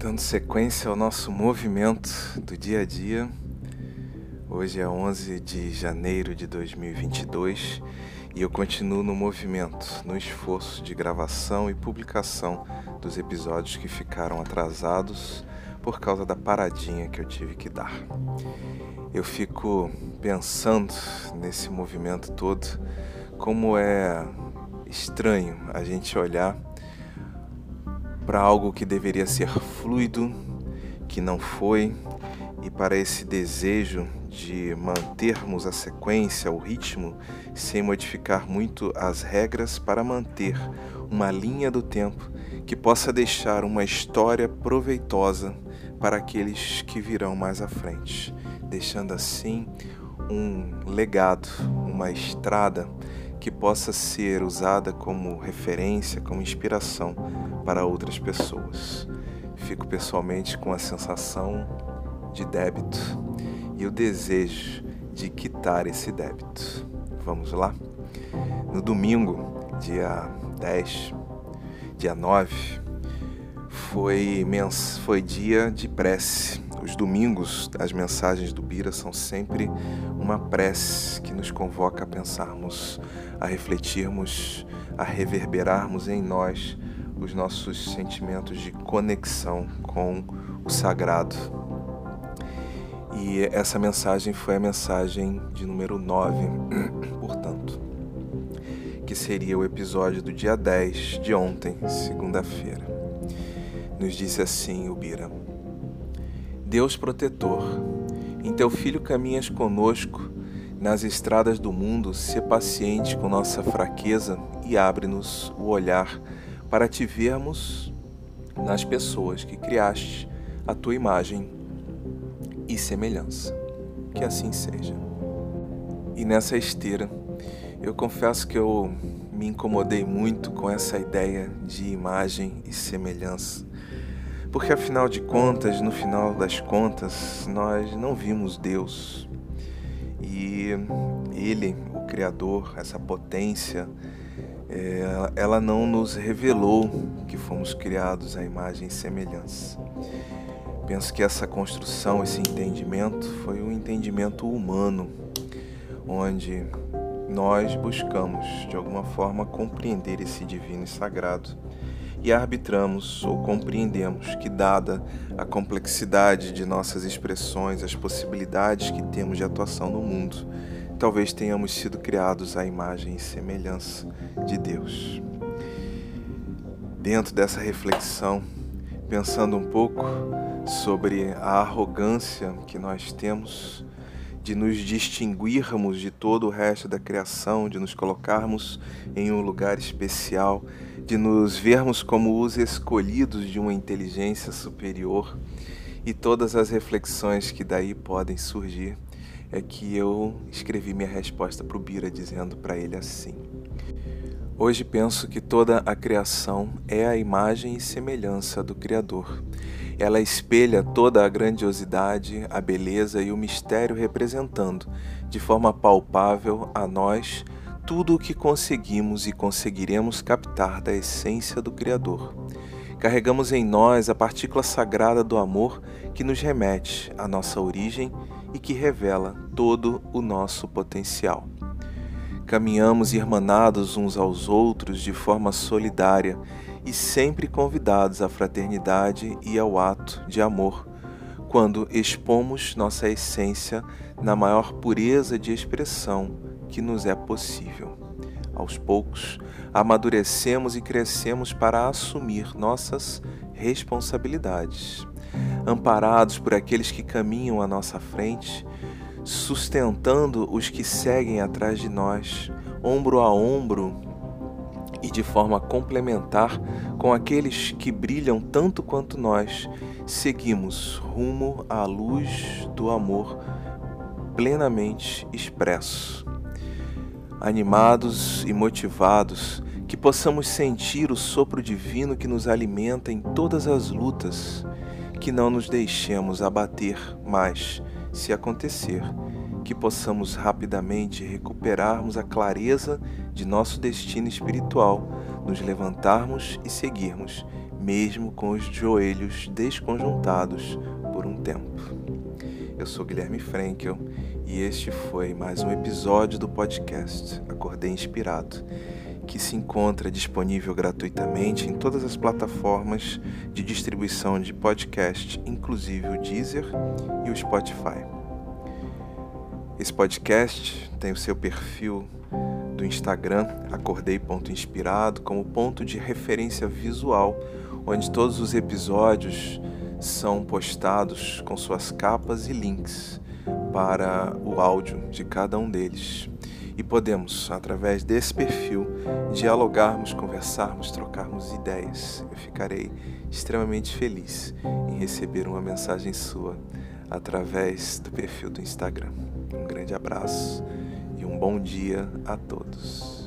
Dando sequência ao nosso movimento do dia a dia, hoje é 11 de janeiro de 2022 e eu continuo no movimento, no esforço de gravação e publicação dos episódios que ficaram atrasados por causa da paradinha que eu tive que dar. Eu fico pensando nesse movimento todo, como é estranho a gente olhar para algo que deveria ser fluido, que não foi, e para esse desejo de mantermos a sequência, o ritmo, sem modificar muito as regras para manter uma linha do tempo que possa deixar uma história proveitosa para aqueles que virão mais à frente, deixando assim um legado, uma estrada que possa ser usada como referência, como inspiração para outras pessoas. Fico pessoalmente com a sensação de débito e o desejo de quitar esse débito. Vamos lá? No domingo, dia 10, dia 9, foi, foi dia de prece. Os domingos, as mensagens do Bira são sempre uma prece que nos convoca a pensarmos a refletirmos, a reverberarmos em nós os nossos sentimentos de conexão com o sagrado. E essa mensagem foi a mensagem de número 9, portanto, que seria o episódio do dia 10 de ontem, segunda-feira. Nos disse assim o Bira: Deus protetor, em teu filho caminhas conosco nas estradas do mundo, se paciente com nossa fraqueza e abre-nos o olhar para te vermos nas pessoas que criaste a tua imagem e semelhança. Que assim seja. E nessa esteira, eu confesso que eu me incomodei muito com essa ideia de imagem e semelhança. Porque afinal de contas, no final das contas, nós não vimos Deus, e Ele, o Criador, essa potência, é, ela não nos revelou que fomos criados à imagem e semelhança. Penso que essa construção, esse entendimento, foi um entendimento humano, onde nós buscamos, de alguma forma, compreender esse divino e sagrado e arbitramos ou compreendemos que, dada a complexidade de nossas expressões, as possibilidades que temos de atuação no mundo, talvez tenhamos sido criados à imagem e semelhança de Deus. Dentro dessa reflexão, pensando um pouco sobre a arrogância que nós temos de nos distinguirmos de todo o resto da criação, de nos colocarmos em um lugar especial de nos vermos como os escolhidos de uma inteligência superior. E todas as reflexões que daí podem surgir, é que eu escrevi minha resposta para o Bira dizendo para ele assim: Hoje penso que toda a criação é a imagem e semelhança do Criador. Ela espelha toda a grandiosidade, a beleza e o mistério representando, de forma palpável, a nós tudo o que conseguimos e conseguiremos captar da essência do Criador. Carregamos em nós a partícula sagrada do amor que nos remete à nossa origem e que revela todo o nosso potencial. Caminhamos irmanados uns aos outros de forma solidária e sempre convidados à fraternidade e ao ato de amor, quando expomos nossa essência na maior pureza de expressão que nos é possível. Aos poucos, amadurecemos e crescemos para assumir nossas responsabilidades. Amparados por aqueles que caminham à nossa frente, sustentando os que seguem atrás de nós, ombro a ombro e de forma complementar com aqueles que brilham tanto quanto nós, seguimos rumo à luz do amor plenamente expresso. Animados e motivados, que possamos sentir o sopro divino que nos alimenta em todas as lutas, que não nos deixemos abater, mas, se acontecer, que possamos rapidamente recuperarmos a clareza de nosso destino espiritual, nos levantarmos e seguirmos, mesmo com os joelhos desconjuntados por um tempo. Eu sou Guilherme Frankel e este foi mais um episódio do podcast Acordei Inspirado, que se encontra disponível gratuitamente em todas as plataformas de distribuição de podcast, inclusive o Deezer e o Spotify. Esse podcast tem o seu perfil do Instagram, acordei.inspirado, como ponto de referência visual, onde todos os episódios são postados com suas capas e links para o áudio de cada um deles. E podemos, através desse perfil, dialogarmos, conversarmos, trocarmos ideias. Eu ficarei extremamente feliz em receber uma mensagem sua através do perfil do Instagram. Um grande abraço e um bom dia a todos.